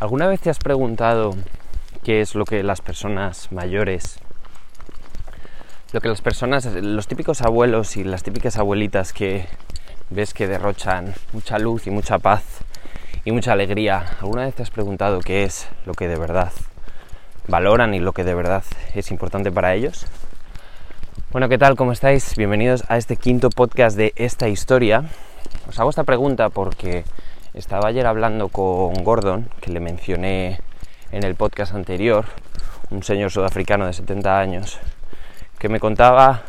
¿Alguna vez te has preguntado qué es lo que las personas mayores, lo que las personas, los típicos abuelos y las típicas abuelitas que ves que derrochan mucha luz y mucha paz y mucha alegría, ¿alguna vez te has preguntado qué es lo que de verdad valoran y lo que de verdad es importante para ellos? Bueno, ¿qué tal? ¿Cómo estáis? Bienvenidos a este quinto podcast de esta historia. Os hago esta pregunta porque estaba ayer hablando con Gordon, que le mencioné en el podcast anterior, un señor sudafricano de 70 años, que me contaba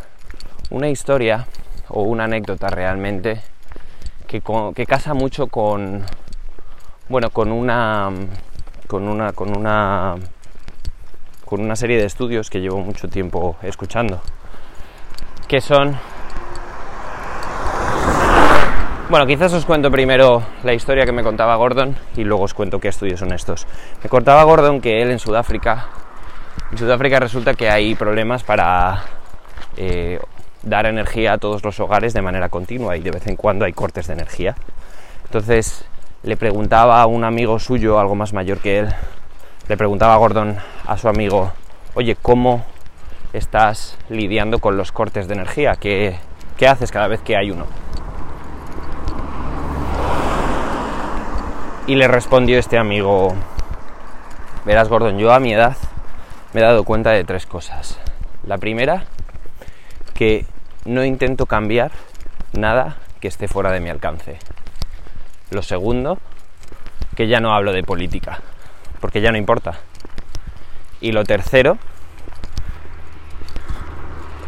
una historia o una anécdota realmente que, que casa mucho con, bueno, con una, con una, con una, con una serie de estudios que llevo mucho tiempo escuchando, que son bueno, quizás os cuento primero la historia que me contaba Gordon y luego os cuento qué estudios son estos. Me contaba Gordon que él en Sudáfrica, en Sudáfrica resulta que hay problemas para eh, dar energía a todos los hogares de manera continua y de vez en cuando hay cortes de energía. Entonces le preguntaba a un amigo suyo, algo más mayor que él, le preguntaba a Gordon a su amigo, oye, ¿cómo estás lidiando con los cortes de energía? ¿Qué, qué haces cada vez que hay uno? Y le respondió este amigo, verás Gordon, yo a mi edad me he dado cuenta de tres cosas. La primera, que no intento cambiar nada que esté fuera de mi alcance. Lo segundo, que ya no hablo de política, porque ya no importa. Y lo tercero,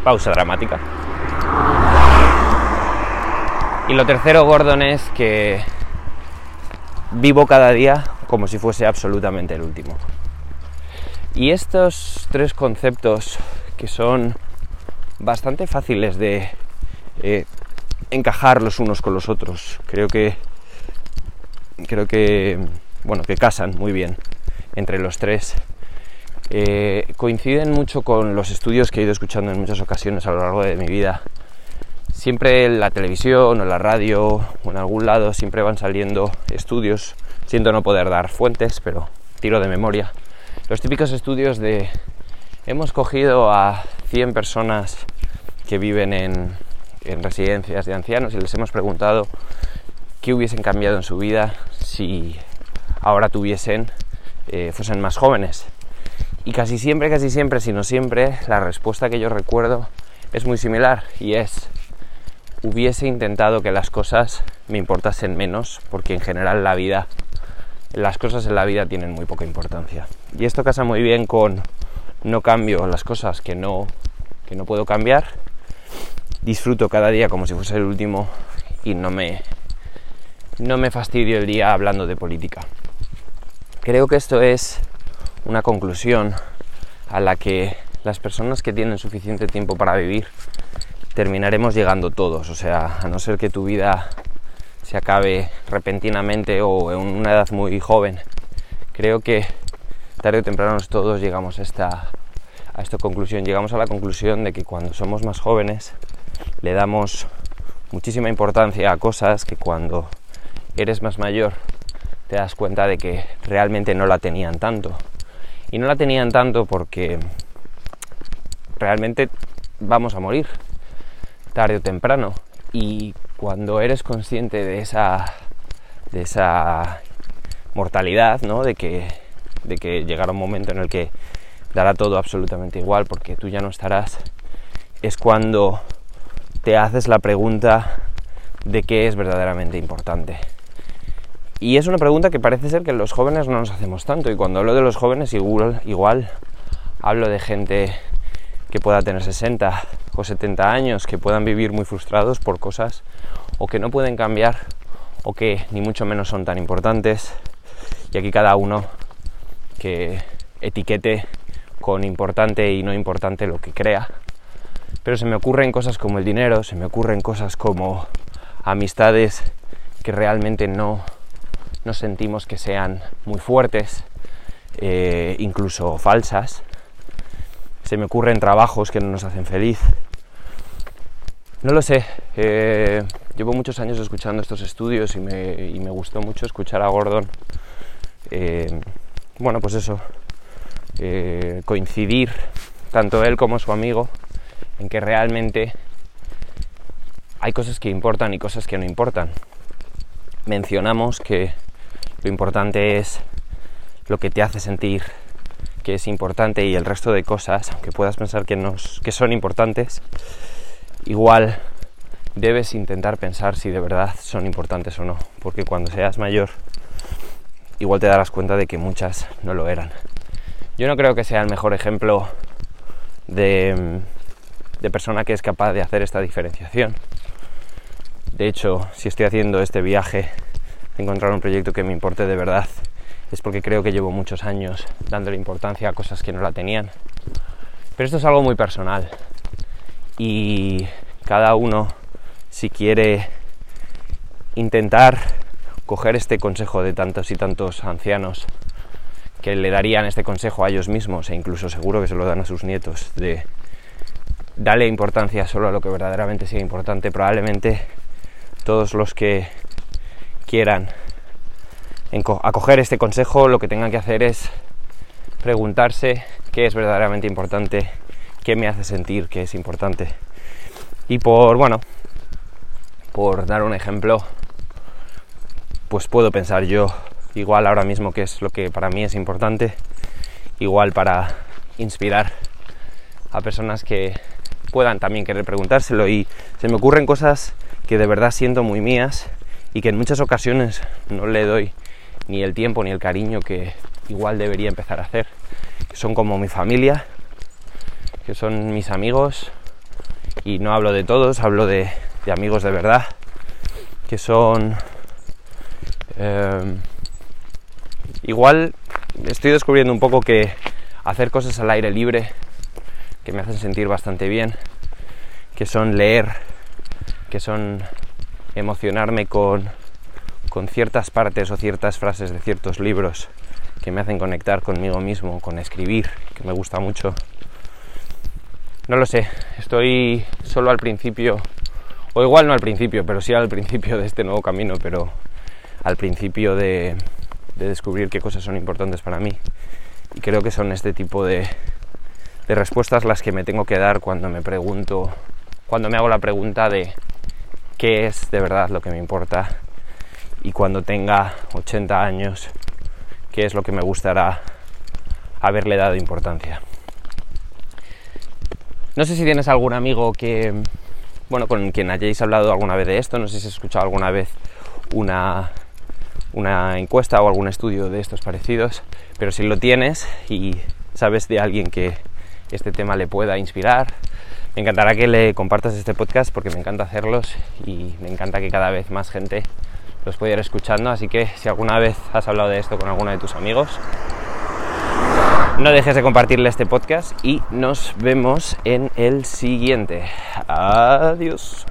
pausa dramática. Y lo tercero, Gordon, es que vivo cada día como si fuese absolutamente el último. Y estos tres conceptos que son bastante fáciles de eh, encajar los unos con los otros, creo que creo que bueno que casan muy bien entre los tres. Eh, coinciden mucho con los estudios que he ido escuchando en muchas ocasiones a lo largo de mi vida siempre en la televisión o en la radio o en algún lado siempre van saliendo estudios, siento no poder dar fuentes, pero tiro de memoria. Los típicos estudios de hemos cogido a 100 personas que viven en, residencias de ancianos y les hemos preguntado qué hubiesen cambiado en su vida si ahora tuviesen, eh, fuesen más jóvenes. Y casi siempre, casi siempre, si no siempre, la respuesta que yo recuerdo es muy similar y es hubiese intentado que las cosas me importasen menos, porque en general la vida, las cosas en la vida tienen muy poca importancia. Y esto casa muy bien con no cambio las cosas que no, que no puedo cambiar, disfruto cada día como si fuese el último y no me, no me fastidio el día hablando de política. Creo que esto es una conclusión a la que las personas que tienen suficiente tiempo para vivir terminaremos llegando todos. O sea, a no ser que tu vida se acabe repentinamente o en una edad muy joven, creo que tarde o temprano todos llegamos a esta, a conclusión. Llegamos a la conclusión de que cuando somos más jóvenes le damos muchísima importancia a cosas que cuando eres más mayor te das cuenta de que realmente no la tenían tanto. Y no la tenían tanto porque realmente vamos a morir tarde o temprano. Y cuando eres consciente de esa, de esa mortalidad, ¿no? de, que, de que llegará un momento en el que dará todo absolutamente igual porque tú ya no estarás, es cuando te haces la pregunta de qué es verdaderamente importante. Y es una pregunta que parece ser que los jóvenes no nos hacemos tanto. Y cuando hablo de los jóvenes, igual, igual hablo de gente que pueda tener 60 o 70 años, que puedan vivir muy frustrados por cosas o que no pueden cambiar o que ni mucho menos son tan importantes. Y aquí cada uno que etiquete con importante y no importante lo que crea. Pero se me ocurren cosas como el dinero, se me ocurren cosas como amistades que realmente no, no sentimos que sean muy fuertes, eh, incluso falsas se me ocurren trabajos que no nos hacen feliz. No lo sé, eh, llevo muchos años escuchando estos estudios y me, gustó mucho escuchar a Gordon eh, bueno, pues eso, eh, coincidir tanto él como su amigo en que realmente hay cosas que importan y cosas que no importan. Mencionamos que lo importante es lo que te hace sentir que es importante y el resto de cosas, aunque puedas pensar que, nos, que son importantes, igual debes intentar pensar si de verdad son importantes o no, porque cuando seas mayor igual te darás cuenta de que muchas no lo eran. Yo no creo que sea el mejor ejemplo de, de persona que es capaz de hacer esta diferenciación. De hecho, si estoy haciendo este viaje encontrar un proyecto que me importe de verdad, es porque creo que llevo muchos años dándole importancia a cosas que no la tenían. Pero esto es algo muy personal y cada uno, si quiere intentar coger este consejo de tantos y tantos ancianos que le darían este consejo a ellos mismos e incluso seguro que se lo dan a sus nietos de darle importancia solo a lo que verdaderamente sea importante, probablemente todos los que quieran acoger este consejo lo que tengan que hacer es preguntarse qué es verdaderamente importante, qué me hace sentir que es importante. Y por, bueno, por dar un ejemplo, pues puedo pensar yo igual ahora mismo qué es lo que para mí es importante, igual para inspirar a personas que puedan también querer preguntárselo y se me ocurren cosas que de verdad siento muy mías y que en muchas ocasiones no le doy ni el tiempo ni el cariño que igual debería empezar a hacer, que son como mi familia, que son mis amigos, y no hablo de todos, hablo de, amigos de verdad, que son... Em, igual estoy descubriendo un poco que hacer cosas al aire libre, que me hacen sentir bastante bien, que son leer, que son emocionarme con con ciertas partes o ciertas frases de ciertos libros que me hacen conectar conmigo mismo, con escribir, que me gusta mucho. No lo sé, estoy solo al principio, o igual no al principio, pero sí al principio de este nuevo camino, pero al principio de, descubrir qué cosas son importantes para mí. Y creo que son este tipo de, de respuestas las que me tengo que dar cuando me pregunto, cuando me hago la pregunta de qué es de verdad lo que me importa y cuando tenga 80 años, qué es lo que me gustará haberle dado importancia. No sé si tienes algún amigo que, bueno, con quien hayáis hablado alguna vez de esto, no sé si has escuchado alguna vez una, una encuesta o algún estudio de estos parecidos, pero si lo tienes y sabes de alguien que este tema le pueda inspirar, me encantará que le compartas este podcast porque me encanta hacerlos y me encanta que cada vez más gente los puede ir escuchando. Así que si alguna vez has hablado de esto con alguno de tus amigos, no dejes de compartirle este podcast y nos vemos en el siguiente. Adiós.